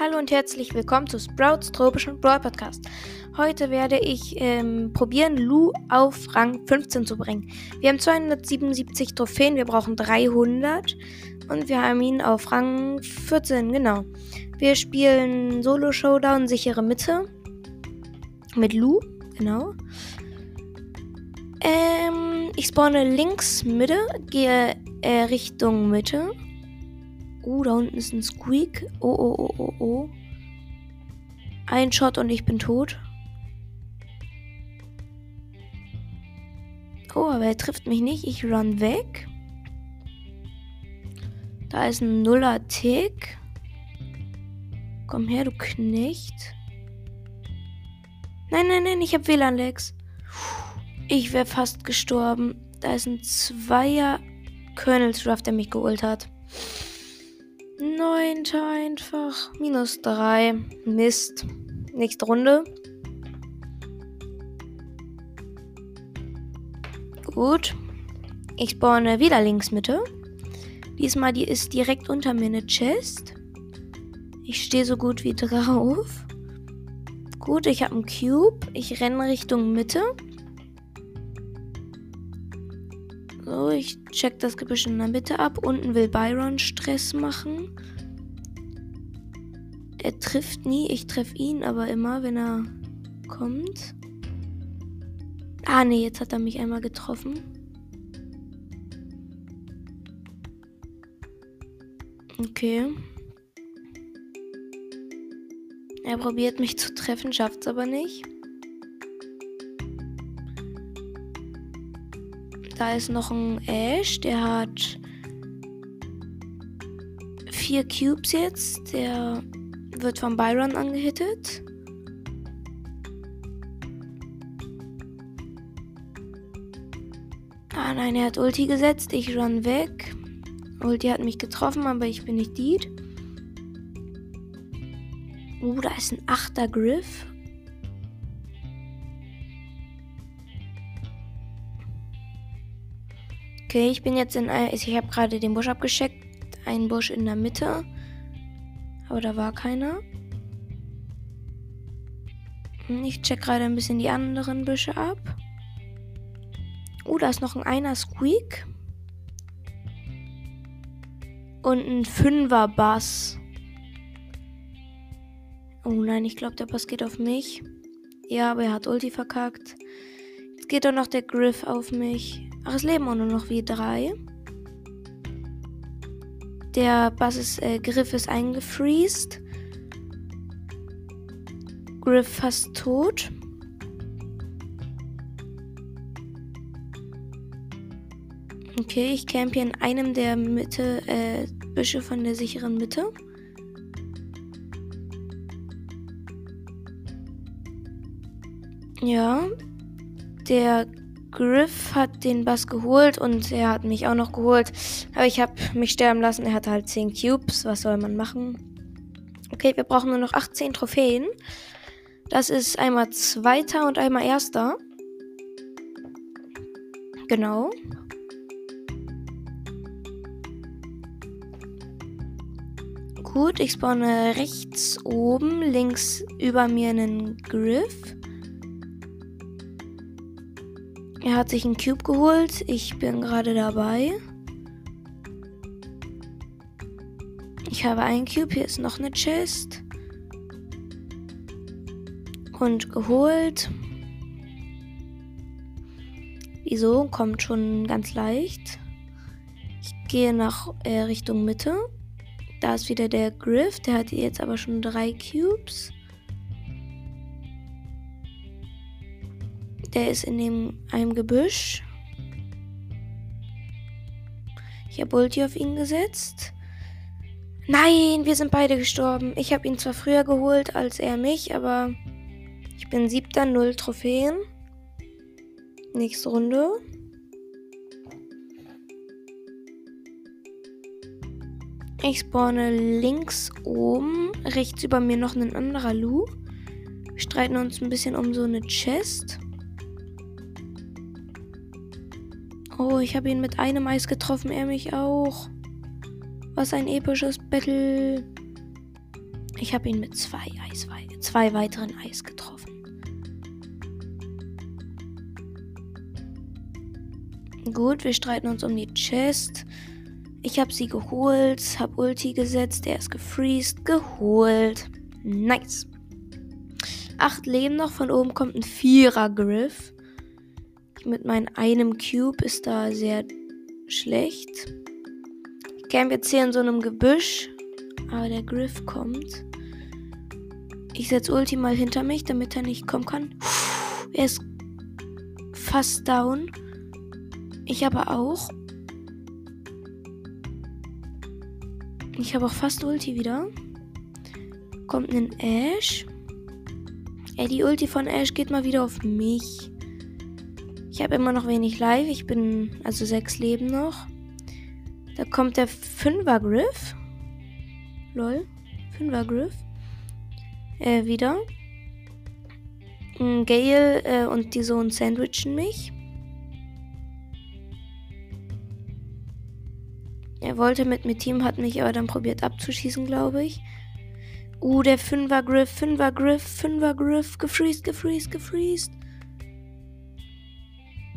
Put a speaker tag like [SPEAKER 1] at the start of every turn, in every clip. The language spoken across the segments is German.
[SPEAKER 1] Hallo und herzlich willkommen zu Sprouts tropischen Brawl Podcast. Heute werde ich ähm, probieren, Lu auf Rang 15 zu bringen. Wir haben 277 Trophäen, wir brauchen 300 und wir haben ihn auf Rang 14, genau. Wir spielen Solo Showdown, sichere Mitte mit Lu, genau. Ähm, ich spawne links Mitte, gehe äh, Richtung Mitte. Uh, da unten ist ein Squeak. Oh, oh, oh, oh, oh. Ein Shot und ich bin tot. Oh, aber er trifft mich nicht. Ich run weg. Da ist ein Nuller-Tick. Komm her, du Knecht. Nein, nein, nein, ich hab WLAN-Lags. Ich wäre fast gestorben. Da ist ein Zweier Colonel's Ruff, der mich geholt hat. Neunter einfach. Minus drei. Mist. Nächste Runde. Gut. Ich spawne wieder links Mitte. Diesmal die ist direkt unter mir eine Chest. Ich stehe so gut wie drauf. Gut, ich habe einen Cube. Ich renne Richtung Mitte. So, ich check das Gebüsch in der Mitte ab. Unten will Byron Stress machen. Er trifft nie. Ich treffe ihn aber immer, wenn er kommt. Ah, nee, jetzt hat er mich einmal getroffen. Okay. Er probiert mich zu treffen, schafft's aber nicht. Da ist noch ein Ash, der hat vier Cubes jetzt. Der wird von Byron angehittet. Ah nein, er hat Ulti gesetzt. Ich run weg. Ulti hat mich getroffen, aber ich bin nicht Deed. Uh, da ist ein achter Griff. Okay, ich bin jetzt in. Ich habe gerade den Busch abgescheckt. Ein Busch in der Mitte. Aber da war keiner. Hm, ich check gerade ein bisschen die anderen Büsche ab. Oh, da ist noch ein einer Squeak. Und ein Fünfer Bass. Oh nein, ich glaube, der Bass geht auf mich. Ja, aber er hat Ulti verkackt. Jetzt geht doch noch der Griff auf mich. Ach, es leben auch nur noch wie drei. Der Basis äh, Griff ist eingefriest. Griff fast tot. Okay, ich camp hier in einem der Mitte, äh, Büsche von der sicheren Mitte. Ja. Der Griff hat den Bass geholt und er hat mich auch noch geholt. Aber ich habe mich sterben lassen. Er hatte halt 10 Cubes. Was soll man machen? Okay, wir brauchen nur noch 18 Trophäen. Das ist einmal Zweiter und einmal Erster. Genau. Gut, ich spawne rechts oben, links über mir einen Griff. Er hat sich einen Cube geholt. Ich bin gerade dabei. Ich habe einen Cube. Hier ist noch eine Chest. Und geholt. Wieso? Kommt schon ganz leicht. Ich gehe nach äh, Richtung Mitte. Da ist wieder der Griff. Der hat jetzt aber schon drei Cubes. Der ist in dem, einem Gebüsch. Ich habe Ulti auf ihn gesetzt. Nein, wir sind beide gestorben. Ich habe ihn zwar früher geholt als er mich, aber ich bin siebter, null Trophäen. Nächste Runde. Ich spawne links oben, rechts über mir noch ein anderer Lu. Wir streiten uns ein bisschen um so eine Chest. Oh, ich habe ihn mit einem Eis getroffen, er mich auch. Was ein episches Battle. Ich habe ihn mit zwei Eis, zwei weiteren Eis getroffen. Gut, wir streiten uns um die Chest. Ich habe sie geholt, habe Ulti gesetzt, der ist gefreezed, geholt. Nice. Acht Leben noch, von oben kommt ein Vierer-Griff. Mit meinem einem Cube ist da sehr schlecht. Ich camp jetzt hier in so einem Gebüsch, aber der Griff kommt. Ich setze Ulti mal hinter mich, damit er nicht kommen kann. Er ist fast down. Ich aber auch. Ich habe auch fast Ulti wieder. Kommt ein Ash. Ey, die Ulti von Ash geht mal wieder auf mich. Ich habe immer noch wenig Life. Ich bin also sechs Leben noch. Da kommt der Fünfer Griff. Lol. Fünfer Griff. Äh, wieder. Gale äh, und die Sohn sandwichen mich. Er wollte mit mir Team, hat mich aber dann probiert abzuschießen, glaube ich. Uh, der Fünfer Griff, Fünfer Griff, Fünfer Griff, gefreezed, gefreezed, gefreezed.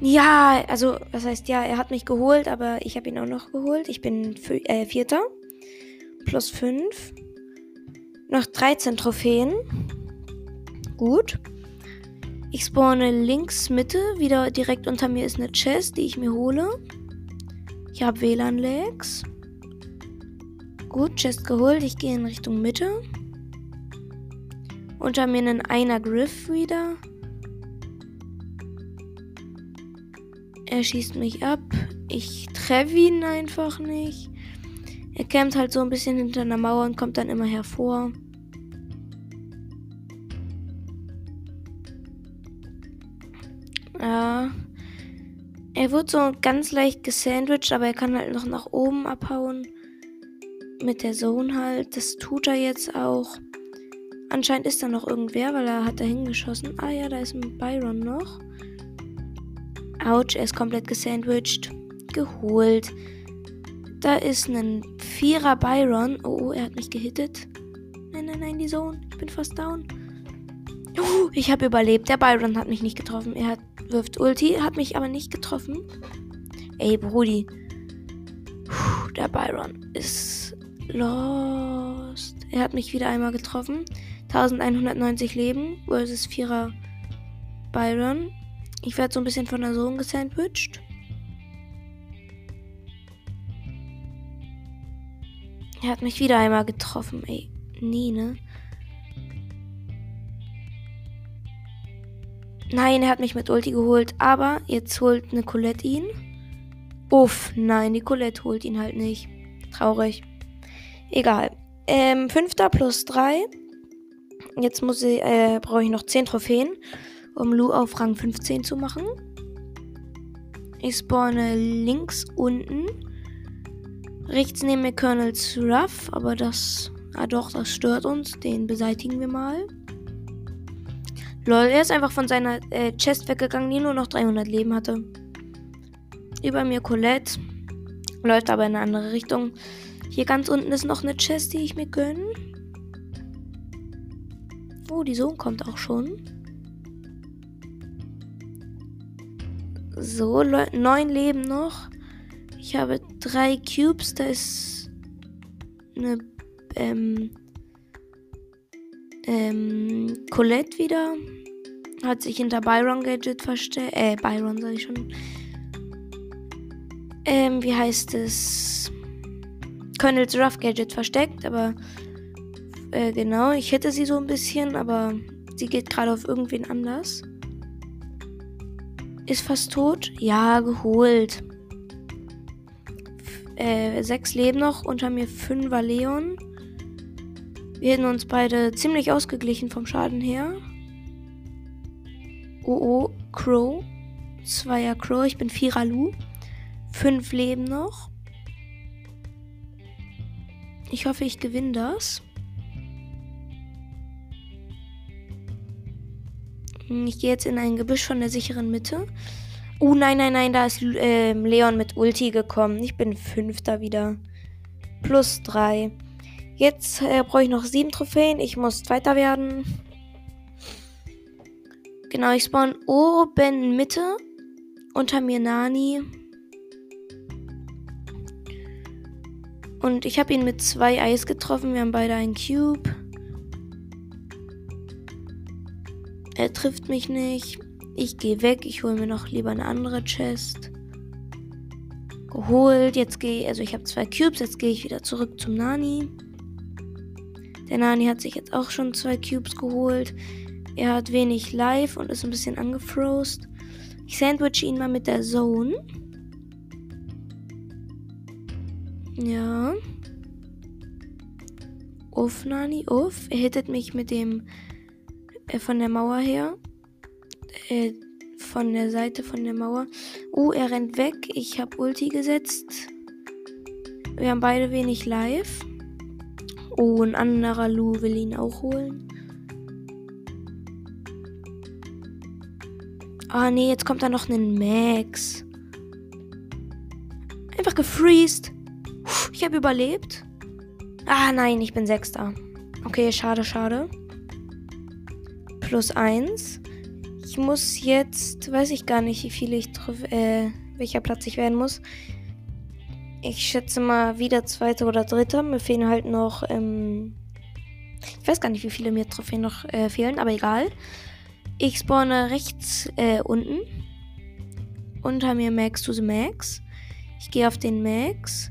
[SPEAKER 1] Ja, also, was heißt ja, er hat mich geholt, aber ich habe ihn auch noch geholt. Ich bin äh, Vierter. Plus 5. Noch 13 Trophäen. Gut. Ich spawne links Mitte. Wieder direkt unter mir ist eine Chest, die ich mir hole. Ich habe WLAN-Lags. Gut, Chest geholt. Ich gehe in Richtung Mitte. Unter mir ein einer Griff wieder. Er schießt mich ab. Ich treffe ihn einfach nicht. Er kämpft halt so ein bisschen hinter einer Mauer und kommt dann immer hervor. Ja. Er wird so ganz leicht gesandwiched, aber er kann halt noch nach oben abhauen. Mit der Zone halt. Das tut er jetzt auch. Anscheinend ist da noch irgendwer, weil er hat da hingeschossen. Ah ja, da ist ein Byron noch. Autsch, er ist komplett gesandwiched. Geholt. Da ist ein Vierer Byron. Oh, oh, er hat mich gehittet. Nein, nein, nein, die Zone. Ich bin fast down. Uh, ich habe überlebt. Der Byron hat mich nicht getroffen. Er hat, wirft Ulti, hat mich aber nicht getroffen. Ey, Brudi. Der Byron ist lost. Er hat mich wieder einmal getroffen. 1190 Leben versus Vierer Byron. Ich werde so ein bisschen von der Sohn gesandwiched. Er hat mich wieder einmal getroffen, ey. Nie, ne? Nein, er hat mich mit Ulti geholt, aber jetzt holt eine Colette ihn. Uff, nein, die Colette holt ihn halt nicht. Traurig. Egal. Ähm, fünfter plus drei. Jetzt muss ich, äh, brauche ich noch 10 Trophäen, um Lu auf Rang 15 zu machen. Ich spawne links unten. Rechts neben mir Colonel's Ruff, aber das, ah doch, das stört uns. Den beseitigen wir mal. Lol, er ist einfach von seiner äh, Chest weggegangen, die nur noch 300 Leben hatte. Über mir Colette. Läuft aber in eine andere Richtung. Hier ganz unten ist noch eine Chest, die ich mir gönne. Oh, die Sohn kommt auch schon. So, neun Leben noch. Ich habe drei Cubes. Da ist eine ähm, ähm, Colette wieder. Hat sich hinter Byron Gadget versteckt. Äh, Byron sag ich schon. Ähm, wie heißt es? Colonel's Rough Gadget versteckt, aber äh, genau, ich hätte sie so ein bisschen, aber sie geht gerade auf irgendwen anders. Ist fast tot? Ja, geholt. F äh, sechs Leben noch, unter mir fünfer Leon. Wir hätten uns beide ziemlich ausgeglichen vom Schaden her. Oh oh, Crow. Zweier Crow, ich bin Vierer Lu. Fünf Leben noch. Ich hoffe, ich gewinne das. Ich gehe jetzt in ein Gebüsch von der sicheren Mitte. Oh nein, nein, nein, da ist äh, Leon mit Ulti gekommen. Ich bin Fünfter wieder. Plus drei. Jetzt äh, brauche ich noch sieben Trophäen. Ich muss Zweiter werden. Genau, ich spawn oben Mitte. Unter mir Nani. Und ich habe ihn mit zwei Eis getroffen. Wir haben beide einen Cube. Er trifft mich nicht. Ich gehe weg. Ich hole mir noch lieber eine andere Chest. Geholt. Jetzt gehe ich, also ich habe zwei Cubes. Jetzt gehe ich wieder zurück zum Nani. Der Nani hat sich jetzt auch schon zwei Cubes geholt. Er hat wenig Life und ist ein bisschen angefrost. Ich sandwich ihn mal mit der Zone. Ja. Uff, Nani, uff. Er hittet mich mit dem äh, von der Mauer her. Äh, von der Seite von der Mauer. Oh, er rennt weg. Ich habe Ulti gesetzt. Wir haben beide wenig Life. Oh, ein anderer Lu will ihn auch holen. Ah, oh, nee, jetzt kommt da noch ein Max. Einfach gefreezed. Ich habe überlebt. Ah, nein, ich bin Sechster. Okay, schade, schade. Plus eins. Ich muss jetzt, weiß ich gar nicht, wie viele ich treffe, äh, welcher Platz ich werden muss. Ich schätze mal wieder zweiter oder dritter. Mir fehlen halt noch, ähm, ich weiß gar nicht, wie viele mir Trophäen noch äh, fehlen, aber egal. Ich spawne rechts äh, unten. Unter mir Max to the Max. Ich gehe auf den Max.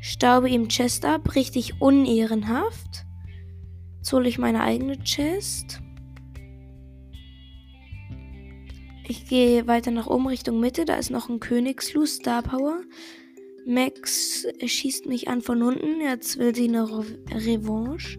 [SPEAKER 1] Staube ihm Chest ab. Richtig unehrenhaft. Jetzt hole ich meine eigene Chest. Ich gehe weiter nach oben Richtung Mitte. Da ist noch ein Königslu Star Power. Max schießt mich an von unten. Jetzt will sie eine Re Revanche.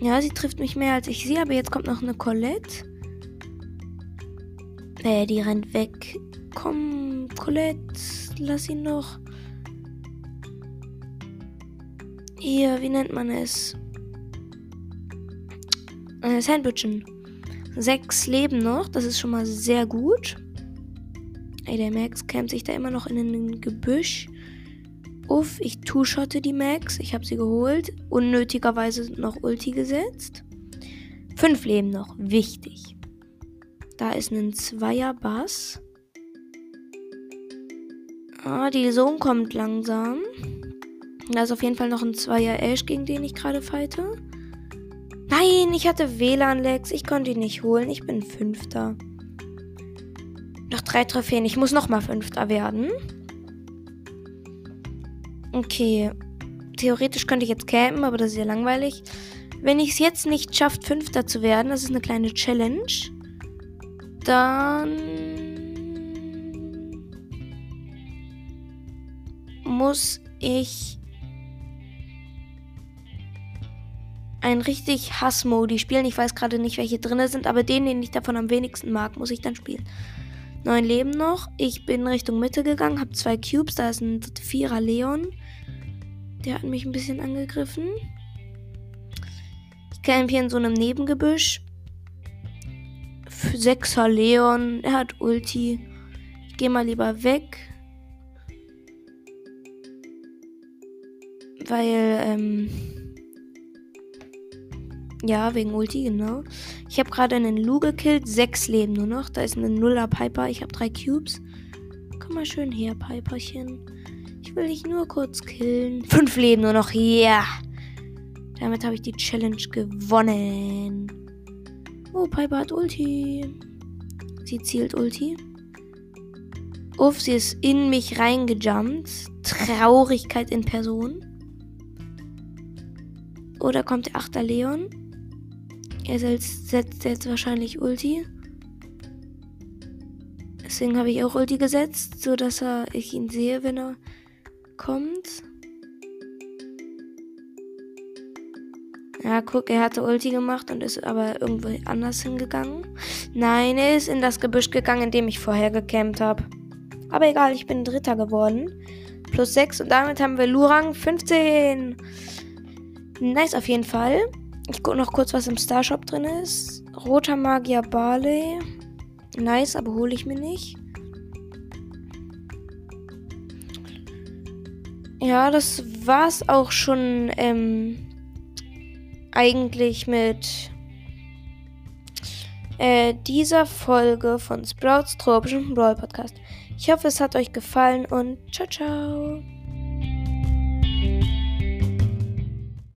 [SPEAKER 1] Ja, sie trifft mich mehr als ich sie, aber jetzt kommt noch eine Colette. Äh, die rennt weg. Komm, Colette, lass ihn noch. Hier, wie nennt man es? Äh, Sandwichen. Sechs Leben noch, das ist schon mal sehr gut. Ey, der Max kämmt sich da immer noch in ein Gebüsch. Uff, ich two-shotte die Max. Ich habe sie geholt. Unnötigerweise noch Ulti gesetzt. Fünf Leben noch. Wichtig. Da ist ein Zweier-Bass. Ah, die Sohn kommt langsam. Da ist auf jeden Fall noch ein Zweier Ash, gegen den ich gerade fighte. Nein, ich hatte WLAN-Lags. Ich konnte ihn nicht holen. Ich bin Fünfter. Noch drei Trophäen. Ich muss nochmal Fünfter werden. Okay. Theoretisch könnte ich jetzt campen, aber das ist ja langweilig. Wenn ich es jetzt nicht schaffe, Fünfter zu werden, das ist eine kleine Challenge, dann muss ich ein richtig Hassmodi spielen. Ich weiß gerade nicht, welche drin sind, aber den, den ich davon am wenigsten mag, muss ich dann spielen. Neun Leben noch. Ich bin Richtung Mitte gegangen, habe zwei Cubes. Da ist ein Vierer Leon. Der hat mich ein bisschen angegriffen. Ich camp hier in so einem Nebengebüsch. Sechser Leon. Er hat Ulti. Ich gehe mal lieber weg. Weil, ähm, ja, wegen Ulti, genau. Ich habe gerade einen Lu gekillt. Sechs Leben nur noch. Da ist eine Nuller Piper. Ich habe drei Cubes. Komm mal schön her, Piperchen. Ich will dich nur kurz killen. Fünf Leben nur noch. Ja. Yeah. Damit habe ich die Challenge gewonnen. Oh, Piper hat Ulti. Sie zielt Ulti. Uff, sie ist in mich reingejumpt. Traurigkeit in Person. Oder kommt der Achter Leon? Er setzt jetzt wahrscheinlich Ulti. Deswegen habe ich auch Ulti gesetzt, so dass er, ich ihn sehe, wenn er kommt. Ja, guck, er hatte Ulti gemacht und ist aber irgendwo anders hingegangen. Nein, er ist in das Gebüsch gegangen, in dem ich vorher gecampt habe. Aber egal, ich bin Dritter geworden. Plus 6 und damit haben wir Lurang 15. Nice auf jeden Fall. Ich gucke noch kurz, was im Starshop drin ist. Roter Magier Barley. Nice, aber hole ich mir nicht. ja, das war's auch schon ähm, eigentlich mit äh, dieser Folge von Sprouts tropischen Brawl Podcast. Ich hoffe, es hat euch gefallen und ciao, ciao.